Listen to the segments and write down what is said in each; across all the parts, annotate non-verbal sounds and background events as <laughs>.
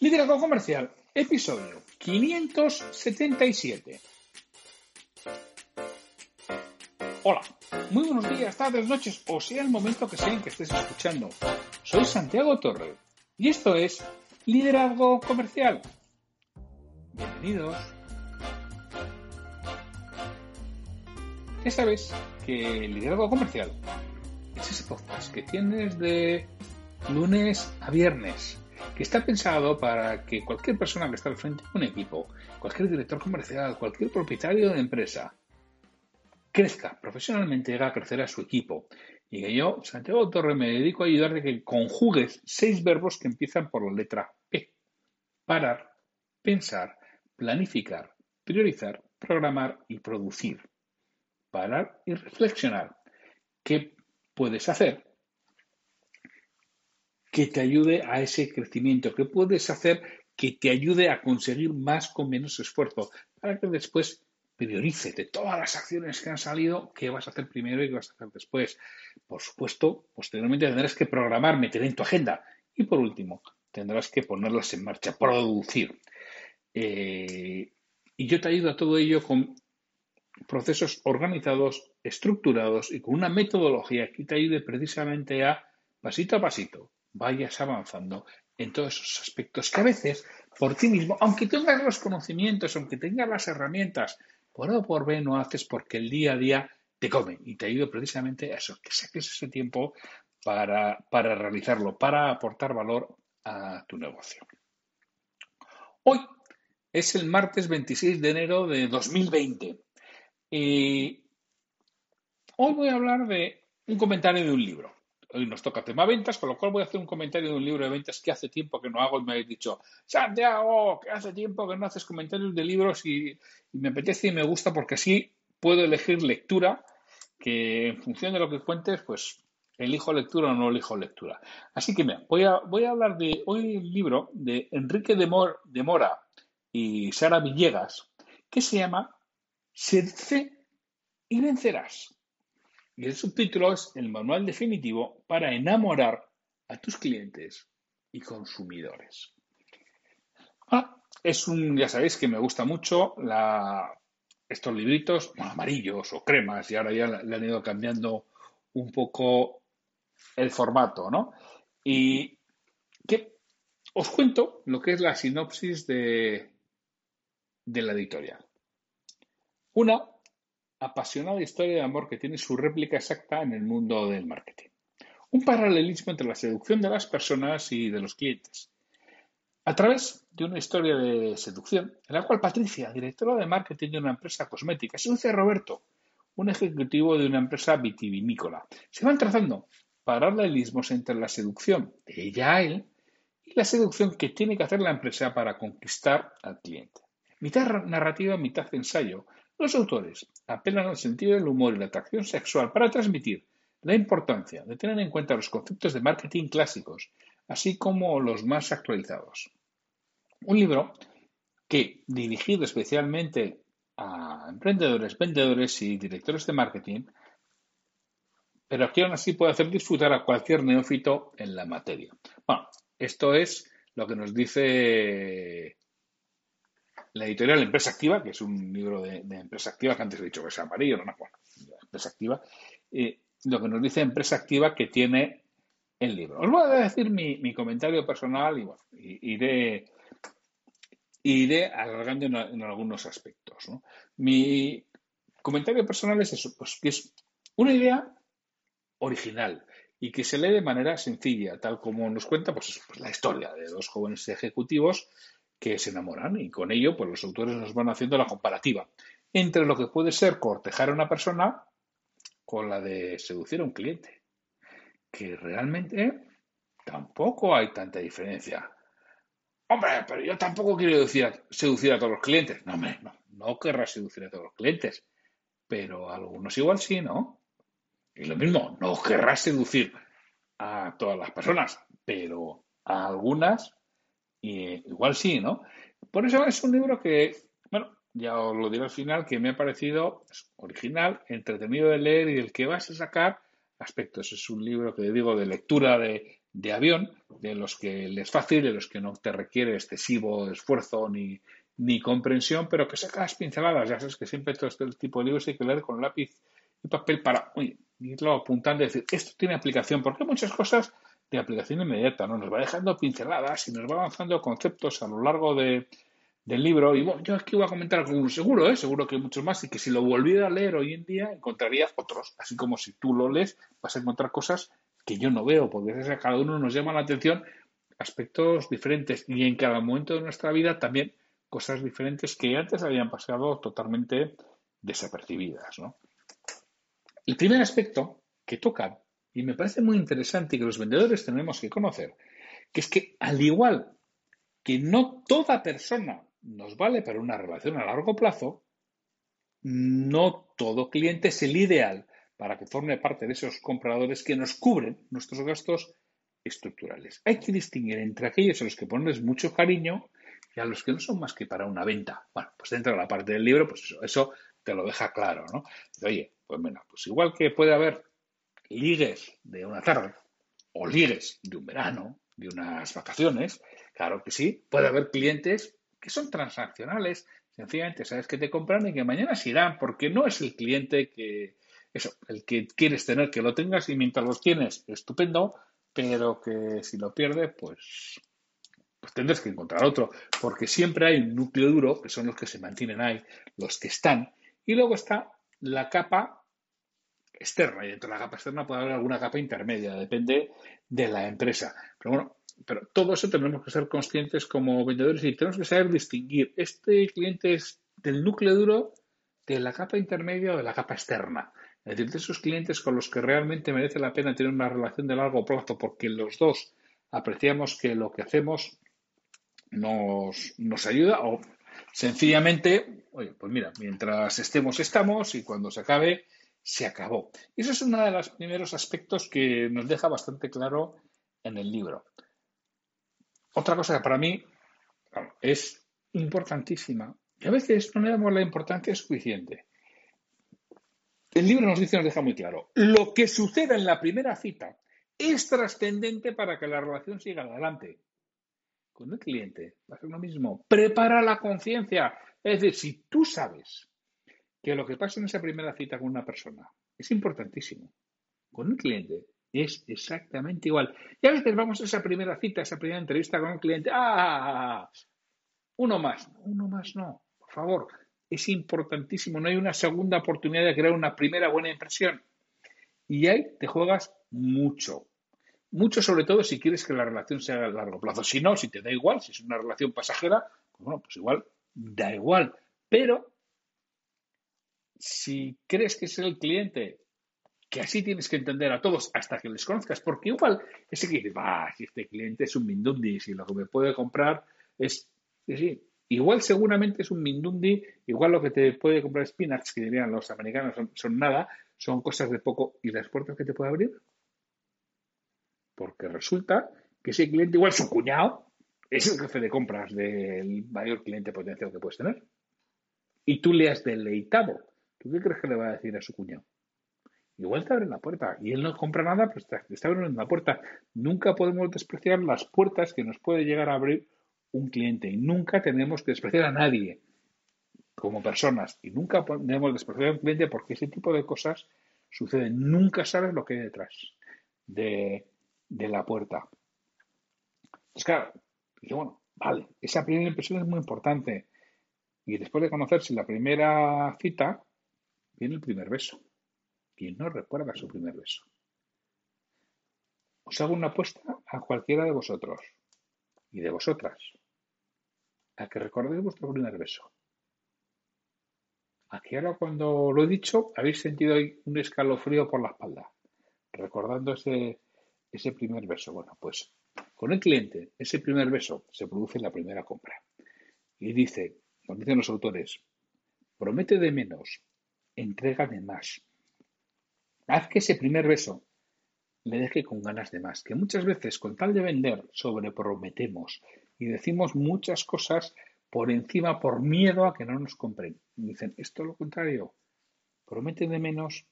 Liderazgo Comercial, episodio 577. Hola, muy buenos días, tardes, noches, o sea el momento que sea en que estés escuchando. Soy Santiago Torre y esto es Liderazgo Comercial. Bienvenidos. Ya sabes que Liderazgo Comercial es ese podcast que tienes de lunes a viernes que está pensado para que cualquier persona que está al frente de un equipo, cualquier director comercial, cualquier propietario de empresa, crezca profesionalmente haga crecer a su equipo. Y que yo, Santiago Torre, me dedico a ayudarte a que conjugues seis verbos que empiezan por la letra P. Parar, pensar, planificar, priorizar, programar y producir. Parar y reflexionar. ¿Qué puedes hacer que te ayude a ese crecimiento, que puedes hacer que te ayude a conseguir más con menos esfuerzo, para que después priorice de todas las acciones que han salido, qué vas a hacer primero y qué vas a hacer después. Por supuesto, posteriormente tendrás que programar, meter en tu agenda. Y por último, tendrás que ponerlas en marcha, producir. Eh, y yo te ayudo a todo ello con procesos organizados, estructurados y con una metodología que te ayude precisamente a, pasito a pasito, vayas avanzando en todos esos aspectos que a veces por ti mismo, aunque tengas los conocimientos, aunque tengas las herramientas, por A o por B no haces porque el día a día te come. Y te ayuda precisamente a eso, que saques ese tiempo para, para realizarlo, para aportar valor a tu negocio. Hoy es el martes 26 de enero de 2020 y hoy voy a hablar de un comentario de un libro hoy nos toca tema ventas, con lo cual voy a hacer un comentario de un libro de ventas que hace tiempo que no hago y me habéis dicho, Santiago, que hace tiempo que no haces comentarios de libros y, me apetece y me gusta porque así puedo elegir lectura que en función de lo que cuentes, pues elijo lectura o no elijo lectura. Así que mira, voy a, voy a hablar de hoy el libro de Enrique de, de Mora y Sara Villegas, que se llama Sedce y vencerás. Y el subtítulo es el manual definitivo para enamorar a tus clientes y consumidores. Ah, es un, ya sabéis que me gusta mucho estos libritos amarillos o cremas y ahora ya le han ido cambiando un poco el formato, ¿no? Y que os cuento lo que es la sinopsis de, de la editorial. Una apasionada historia de amor que tiene su réplica exacta en el mundo del marketing. Un paralelismo entre la seducción de las personas y de los clientes. A través de una historia de seducción, en la cual Patricia, directora de marketing de una empresa cosmética, seduce a Roberto, un ejecutivo de una empresa vitivinícola. Se van trazando paralelismos entre la seducción de ella a él y la seducción que tiene que hacer la empresa para conquistar al cliente. Mitad narrativa, mitad ensayo, los autores apelan al sentido del humor y la atracción sexual para transmitir la importancia de tener en cuenta los conceptos de marketing clásicos, así como los más actualizados. Un libro que, dirigido especialmente a emprendedores, vendedores y directores de marketing, pero que aún así puede hacer disfrutar a cualquier neófito en la materia. Bueno, esto es lo que nos dice la editorial Empresa Activa, que es un libro de, Empresa Activa, que antes he dicho que es amarillo, no, no, bueno, Empresa Activa, eh, lo que nos dice Empresa Activa que tiene el libro. Os voy a decir mi, comentario personal y bueno, iré, iré alargando en, algunos aspectos. Mi comentario personal es eso, pues que es una idea original y que se lee de manera sencilla, tal como nos cuenta pues, pues la historia de dos jóvenes ejecutivos que se enamoran y con ello pues los autores nos van haciendo la comparativa entre lo que puede ser cortejar a una persona con la de seducir a un cliente, que realmente tampoco hay tanta diferencia. Hombre, pero yo tampoco quiero seducir a todos los clientes. No, hombre, no, no querrás seducir a todos los clientes, pero a algunos igual sí, ¿no? Y lo mismo, no querrás seducir a todas las personas, pero a algunas y igual sí, ¿no? Por eso es un libro que, bueno, ya os lo diré al final, que me ha parecido original, entretenido de leer y del que vas a sacar aspectos. Es un libro que digo de lectura de, de avión, de los que les fácil, de los que no te requiere excesivo esfuerzo ni, ni comprensión, pero que saca las pinceladas. Ya sabes que siempre todo este tipo de libros hay que leer con lápiz y papel para irlo apuntando y decir, esto tiene aplicación, porque muchas cosas de aplicación inmediata, ¿no? Nos va dejando pinceladas y nos va avanzando conceptos a lo largo de, del libro. Y bueno, yo aquí voy a comentar algunos, seguro, ¿eh? seguro que hay muchos más, y que si lo volviera a leer hoy en día encontrarías otros. Así como si tú lo lees, vas a encontrar cosas que yo no veo, porque a cada uno nos llama la atención aspectos diferentes y en cada momento de nuestra vida también cosas diferentes que antes habían pasado totalmente desapercibidas. El primer aspecto que toca, y me parece muy interesante que los vendedores tenemos que conocer, que es que al igual que no toda persona nos vale para una relación a largo plazo, no todo cliente es el ideal para que forme parte de esos compradores que nos cubren nuestros gastos estructurales. Hay que distinguir entre aquellos a los que pones mucho cariño y a los que no son más que para una venta. Bueno, pues dentro de la parte del libro, pues eso, eso te lo deja claro, ¿no? Oye, pues bueno, pues igual que puede haber ligues de una tarde o ligues de un verano, de unas vacaciones, claro que sí, puede haber clientes que son transaccionales, sencillamente sabes que te compran y que mañana se irán, porque no es el cliente que, eso, el que quieres tener, que lo tengas y mientras lo tienes, estupendo, pero que si lo pierdes, pues, pues tendrás que encontrar otro, porque siempre hay un núcleo duro, que son los que se mantienen ahí, los que están, y luego está la capa externa, y dentro de la capa externa puede haber alguna capa intermedia, depende de la empresa. Pero bueno, pero todo eso tenemos que ser conscientes como vendedores y tenemos que saber distinguir. Este cliente es del núcleo duro de la capa intermedia o de la capa externa. Es decir, de esos clientes con los que realmente merece la pena tener una relación de largo plazo porque los dos apreciamos que lo que hacemos nos, nos ayuda o sencillamente, oye, pues mira, mientras estemos, estamos y cuando se acabe, se acabó. Y eso es uno de los primeros aspectos que nos deja bastante claro en el libro. Otra cosa que para mí es importantísima y a veces no le damos la importancia suficiente. El libro nos dice, nos deja muy claro, lo que suceda en la primera cita es trascendente para que la relación siga adelante. Con el cliente va a ser lo mismo. Prepara la conciencia. Es decir, si tú sabes que lo que pasa en esa primera cita con una persona es importantísimo, con un cliente es exactamente igual. Y a veces vamos a esa primera cita, esa primera entrevista con un cliente. ¡Ah! Uno más. Uno más no. Por favor. Es importantísimo. No hay una segunda oportunidad de crear una primera buena impresión. Y ahí te juegas mucho. Mucho sobre todo si quieres que la relación sea a largo plazo. Si no, si te da igual, si es una relación pasajera, pues bueno, pues igual da igual. Pero si crees que es el cliente que así tienes que entender a todos hasta que les conozcas, porque igual ese que va, si este cliente es un Mindundi, si lo que me puede comprar es, sí, igual seguramente es un Mindundi, igual lo que te puede comprar spinach, que dirían los americanos, son, nada, son cosas de poco, ¿y las puertas que te puede abrir? Porque resulta que ese cliente, igual su cuñado, es el jefe de compras del mayor cliente potencial que puedes tener. Y tú le has deleitado. ¿Tú qué crees que le va a decir a su cuñado? igual te abren la puerta y él no compra nada, pues te, está abriendo la puerta. Nunca podemos despreciar las puertas que nos puede llegar a abrir un cliente y nunca tenemos que despreciar a nadie como personas y nunca podemos despreciar a un cliente porque ese tipo de cosas suceden. Nunca sabes lo que hay detrás de, la puerta. Entonces, claro, bueno, vale, esa primera impresión es muy importante. Y después de conocerse la primera cita, viene el primer beso. ¿Quién no recuerda su primer beso? Os hago una apuesta a cualquiera de vosotros y de vosotras a que recordéis vuestro primer beso. Aquí ahora cuando lo he dicho habéis sentido un escalofrío por la espalda, recordando ese, ese primer beso. Bueno, pues con el cliente, ese primer beso se produce en la primera compra. Y dice, como dicen los autores, promete de menos, entrega de más. Haz que ese primer beso le deje con ganas de más, que muchas veces con tal de vender sobreprometemos y decimos muchas cosas por encima por miedo a que no nos compren. Y dicen, esto es lo contrario, promete de menos,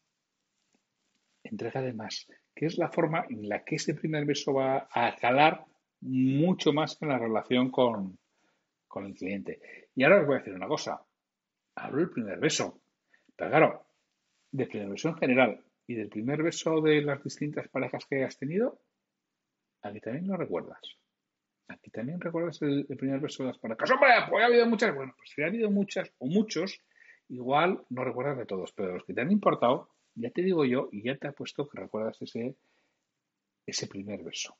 entrega de más, que es la forma en la que ese primer beso va a calar mucho más en la relación con, con el cliente. Y ahora os voy a decir una cosa. Hablo del primer beso. Pero claro, primer beso en general y del primer beso de las distintas parejas que has tenido, aquí también lo recuerdas. Aquí también recuerdas el, primer beso de las parejas. ¡Hombre! Pues ha habido muchas. Bueno, pues si ha habido muchas o muchos, igual no recuerdas de todos, pero los que te han importado, ya te digo yo y ya te he puesto que recuerdas ese, ese primer beso.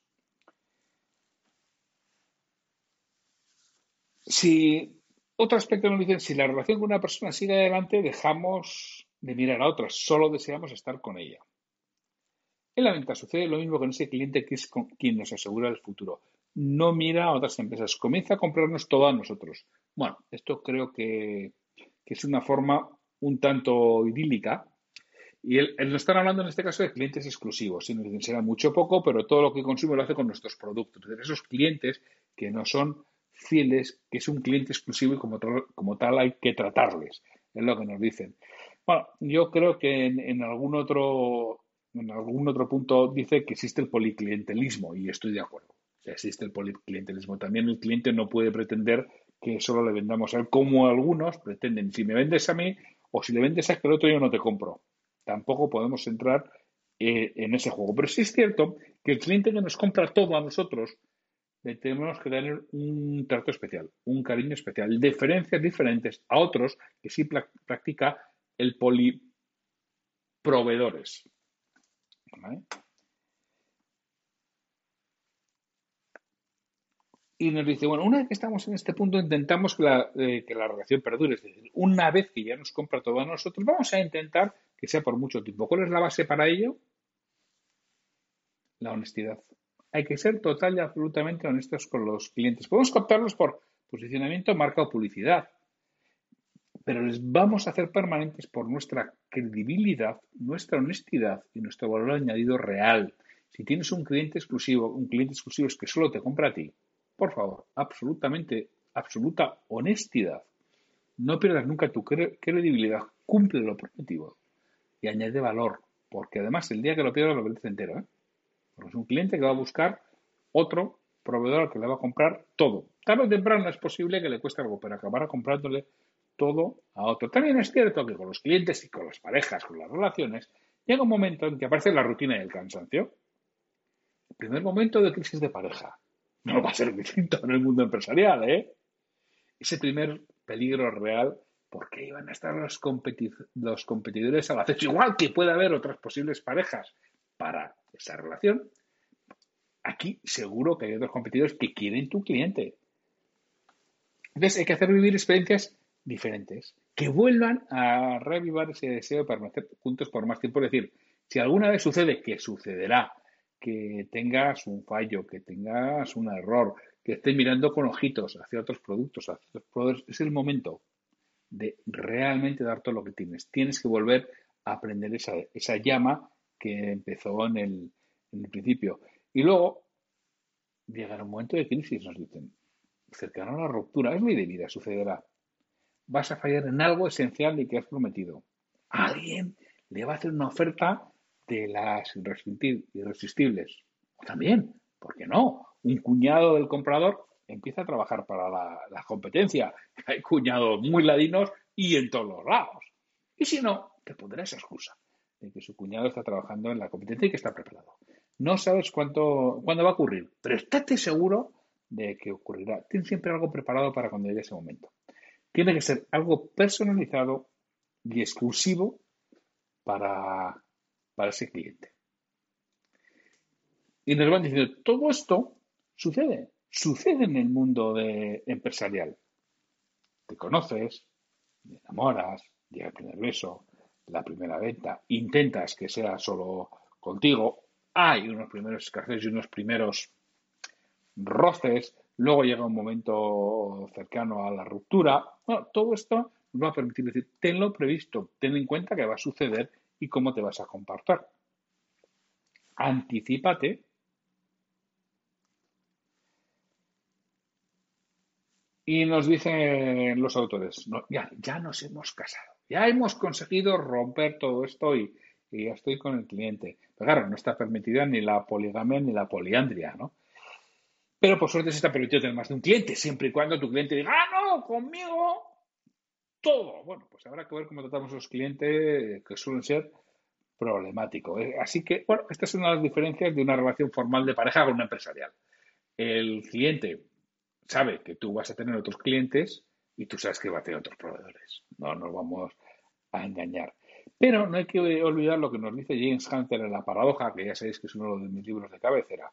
Si otro aspecto nos dicen, si la relación con una persona sigue adelante, dejamos de mirar a otras, solo deseamos estar con ella. En la venta sucede lo mismo con ese cliente que es quien nos asegura el futuro. No mira a otras empresas, comienza a comprarnos todo a nosotros. Bueno, esto creo que, es una forma un tanto idílica. Y él, nos están hablando en este caso de clientes exclusivos. Si nos dicen será mucho poco, pero todo lo que consume lo hace con nuestros productos. esos clientes que no son fieles, que es un cliente exclusivo y como, como tal hay que tratarles. Es lo que nos dicen. Bueno, yo creo que en, algún otro en algún otro punto dice que existe el policlientelismo y estoy de acuerdo. existe el policlientelismo. También el cliente no puede pretender que solo le vendamos a él como algunos pretenden. Si me vendes a mí o si le vendes a aquel otro yo no te compro. Tampoco podemos entrar eh, en ese juego. Pero sí es cierto que el cliente que nos compra todo a nosotros tenemos que tener un trato especial, un cariño especial, diferencias diferentes a otros que sí practica el poliproveedores. Y nos dice, bueno, una vez que estamos en este punto, intentamos que la, eh, que la relación perdure. Es decir, una vez que ya nos compra todo a nosotros, vamos a intentar que sea por mucho tiempo. ¿Cuál es la base para ello? La honestidad. Hay que ser total y absolutamente honestos con los clientes. Podemos captarlos por posicionamiento, marca o publicidad, pero les vamos a hacer permanentes por nuestra credibilidad, nuestra honestidad y nuestro valor añadido real. Si tienes un cliente exclusivo, un cliente exclusivo es que solo te compra a ti, por favor, absolutamente, absoluta honestidad. No pierdas nunca tu credibilidad, cumple lo prometido y añade valor, porque además el día que lo pierdas lo vendes entero. ¿eh? Es un cliente que va a buscar otro proveedor que le va a comprar todo. Tarde o temprano es posible que le cueste algo, pero acabará comprándole todo a otro. También es cierto que con los clientes y con las parejas, con las relaciones, llega un momento en que aparece la rutina y el cansancio. El primer momento de crisis de pareja. No va a ser distinto en el mundo empresarial, ¿eh? Ese primer peligro real, porque iban a estar los, los competidores al acecho, igual que puede haber otras posibles parejas para esa relación, aquí seguro que hay otros competidores que quieren tu cliente. Entonces hay que hacer vivir experiencias diferentes que vuelvan a revivar ese deseo de permanecer juntos por más tiempo. Es decir, si alguna vez sucede, que sucederá, que tengas un fallo, que tengas un error, que estés mirando con ojitos hacia otros productos, hacia otros proveedores, es el momento de realmente dar todo lo que tienes. Tienes que volver a aprender esa, esa llama que empezó en el, en el principio. Y luego llegará un momento de crisis, nos dicen, cercano a la ruptura, es muy de vida, sucederá. Vas a fallar en algo esencial de que has prometido. alguien le va a hacer una oferta de las irresistibles. O también, ¿por qué no? Un cuñado del comprador empieza a trabajar para la, la competencia. <laughs> Hay cuñados muy ladinos y en todos los lados. Y si no, te pondrá esa excusa que su cuñado está trabajando en la competencia y que está preparado. No sabes cuánto, cuándo va a ocurrir, pero estate seguro de que ocurrirá. Ten siempre algo preparado para cuando llegue ese momento. Tiene que ser algo personalizado y exclusivo para, para ese cliente. Y nos van diciendo, todo esto sucede, sucede en el mundo empresarial. Te conoces, te enamoras, llega el primer beso, la primera venta, intentas que sea solo contigo, hay unos primeros escarceos y unos primeros roces, luego llega un momento cercano a la ruptura. Todo esto nos va a permitir decir, tenlo previsto, ten en cuenta que va a suceder y cómo te vas a comportar. Anticípate. Y nos dicen los autores, ya, ya nos hemos casado ya hemos conseguido romper todo esto y, y ya estoy con el cliente. Pero claro, no está permitida ni la poligamia ni la poliandria, ¿no? Pero por suerte se está permitido tener más de un cliente, siempre y cuando tu cliente diga, ah, no, conmigo todo. Bueno, pues habrá que ver cómo tratamos a los clientes que suelen ser problemáticos. Eh, así que, bueno, estas son las diferencias de una relación formal de pareja con una empresarial. El cliente sabe que tú vas a tener otros clientes y tú sabes que va a tener otros proveedores. No nos vamos a engañar. Pero no hay que olvidar lo que nos dice James Hunter en La Paradoja, que ya sabéis que es uno de mis libros de cabecera.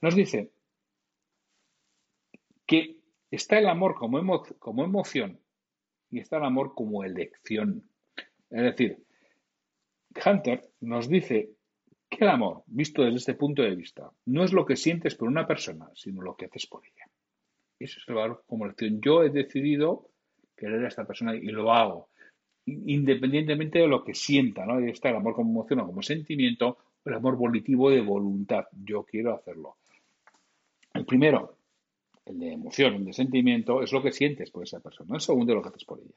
Nos dice que está el amor como, como emoción y está el amor como elección. Es decir, Hunter nos dice que el amor, visto desde este punto de vista, no es lo que sientes por una persona, sino lo que haces por ella. Eso es el valor como elección. Yo he decidido querer a esta persona y lo hago, independientemente de lo que sienta, ¿no? Está el amor como emoción o como sentimiento, el amor volitivo de voluntad. Yo quiero hacerlo. El primero, el de emoción, el de sentimiento, es lo que sientes por esa persona. El segundo, lo que haces por ella.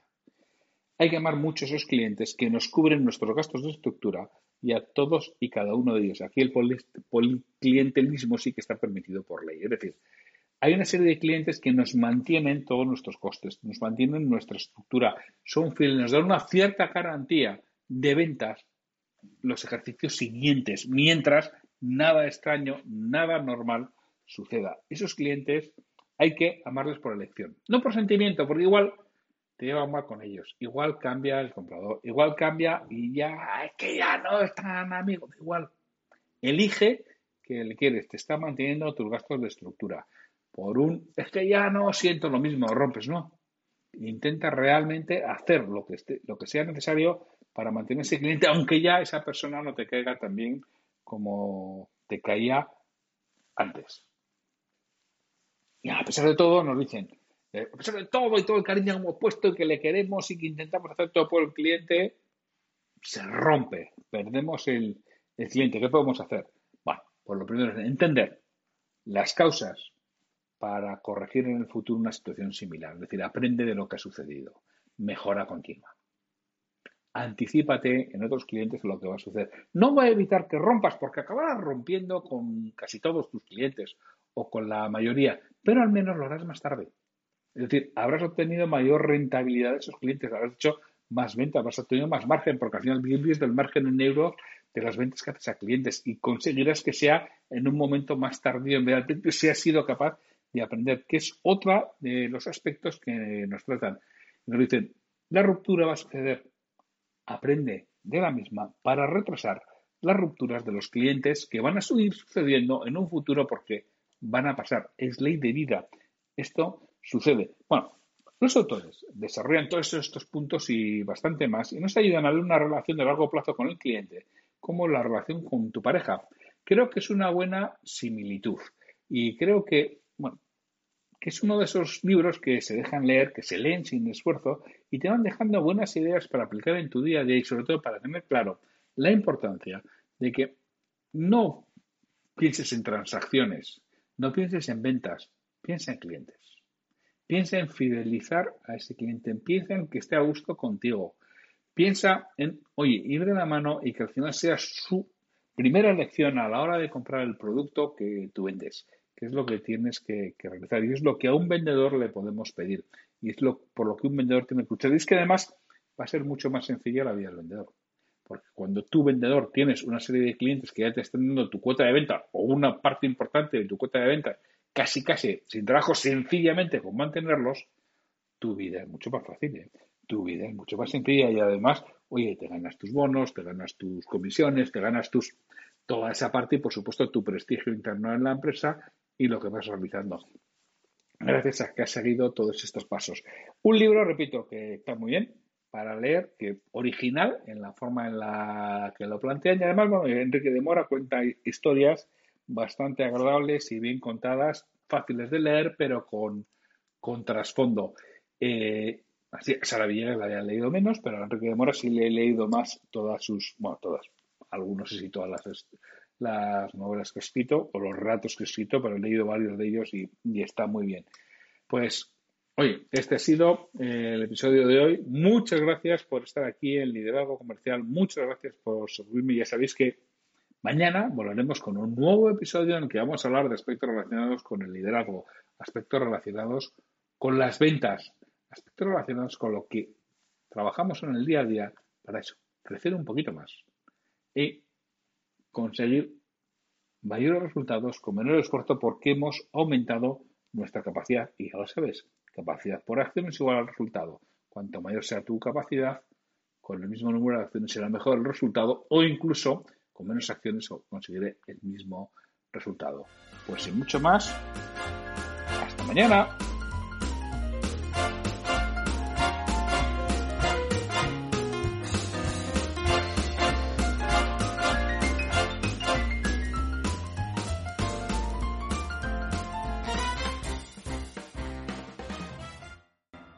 Hay que amar mucho a esos clientes que nos cubren nuestros gastos de estructura y a todos y cada uno de ellos. Aquí el policlientelismo sí que está permitido por ley. Es decir, hay una serie de clientes que nos mantienen todos nuestros costes, nos mantienen nuestra estructura, son fieles, nos dan una cierta garantía de ventas los ejercicios siguientes, mientras nada extraño, nada normal suceda. Esos clientes hay que amarles por elección, no por sentimiento, porque igual te lleva mal con ellos, igual cambia el comprador, igual cambia y ya es que ya no están amigos, igual. Elige que le quieres, te está manteniendo tus gastos de estructura. Por un, es que ya no siento lo mismo, rompes, no. Intenta realmente hacer lo que, lo que sea necesario para mantener ese cliente, aunque ya esa persona no te caiga tan bien como te caía antes. Y a pesar de todo, nos dicen, eh, a pesar de todo y todo el cariño que hemos puesto y que le queremos y que intentamos hacer todo por el cliente, se rompe, perdemos el, cliente. ¿Qué podemos hacer? Bueno, pues lo primero es entender las causas para corregir en el futuro una situación similar. Es decir, aprende de lo que ha sucedido. Mejora continua. Anticípate en otros clientes lo que va a suceder. No va a evitar que rompas porque acabarás rompiendo con casi todos tus clientes o con la mayoría, pero al menos lo harás más tarde. Es decir, habrás obtenido mayor rentabilidad de esos clientes, habrás hecho más ventas, habrás obtenido más margen, porque al final vives del margen en euros de las ventas que haces a clientes y conseguirás que sea en un momento más tardío en vez de si has sido capaz de aprender, que es otra de los aspectos que nos tratan. Nos dicen, la ruptura va a suceder, aprende de la misma para retrasar las rupturas de los clientes que van a seguir sucediendo en un futuro porque van a pasar. Es ley de vida. Esto sucede. Bueno, los autores desarrollan todos estos puntos y bastante más y nos ayudan a ver una relación de largo plazo con el cliente, como la relación con tu pareja. Creo que es una buena similitud y creo que, bueno, que es uno de esos libros que se dejan leer, que se leen sin esfuerzo y te van dejando buenas ideas para aplicar en tu día a día y sobre todo para tener claro la importancia de que no pienses en transacciones, no pienses en ventas, piensa en clientes. Piensa en fidelizar a ese cliente, piensa en que esté a gusto contigo. Piensa en, oye, ir de la mano y que al final sea su primera elección a la hora de comprar el producto que tú vendes, que es lo que tienes que, realizar y es lo que a un vendedor le podemos pedir y es lo por lo que un vendedor tiene que luchar. Y es que además va a ser mucho más sencilla la vida del vendedor. Porque cuando tú, vendedor, tienes una serie de clientes que ya te están dando tu cuota de venta o una parte importante de tu cuota de venta, casi, casi sin trabajo, sencillamente con mantenerlos, tu vida es mucho más fácil. ¿eh? Tu vida es mucho más sencilla y además, oye, te ganas tus bonos, te ganas tus comisiones, te ganas tus toda esa parte y, por supuesto, tu prestigio interno en la empresa y lo que vas realizando. Gracias a que has seguido todos estos pasos. Un libro, repito, que está muy bien, para leer, que original en la forma en la que lo plantean. Y además, bueno, Enrique de Mora cuenta historias bastante agradables y bien contadas, fáciles de leer, pero con, con trasfondo. Eh, así, Sara Villegas la había leído menos, pero Enrique de Mora sí le he leído más todas sus, bueno, todas, algunos sí todas las, las novelas que he escrito o los relatos que he escrito, pero he leído varios de ellos y, está muy bien. Pues Oye, este ha sido eh, el episodio de hoy. Muchas gracias por estar aquí en Liderazgo Comercial. Muchas gracias por seguirme. Ya sabéis que mañana volveremos con un nuevo episodio en el que vamos a hablar de aspectos relacionados con el liderazgo, aspectos relacionados con las ventas, aspectos relacionados con lo que trabajamos en el día a día para eso, crecer un poquito más y conseguir mayores resultados con menor esfuerzo porque hemos aumentado nuestra capacidad y ya lo sabes, Capacidad por acción es igual al resultado. Cuanto mayor sea tu capacidad, con el mismo número de acciones será mejor el resultado o incluso con menos acciones conseguiré el mismo resultado. Pues sin mucho más, hasta mañana.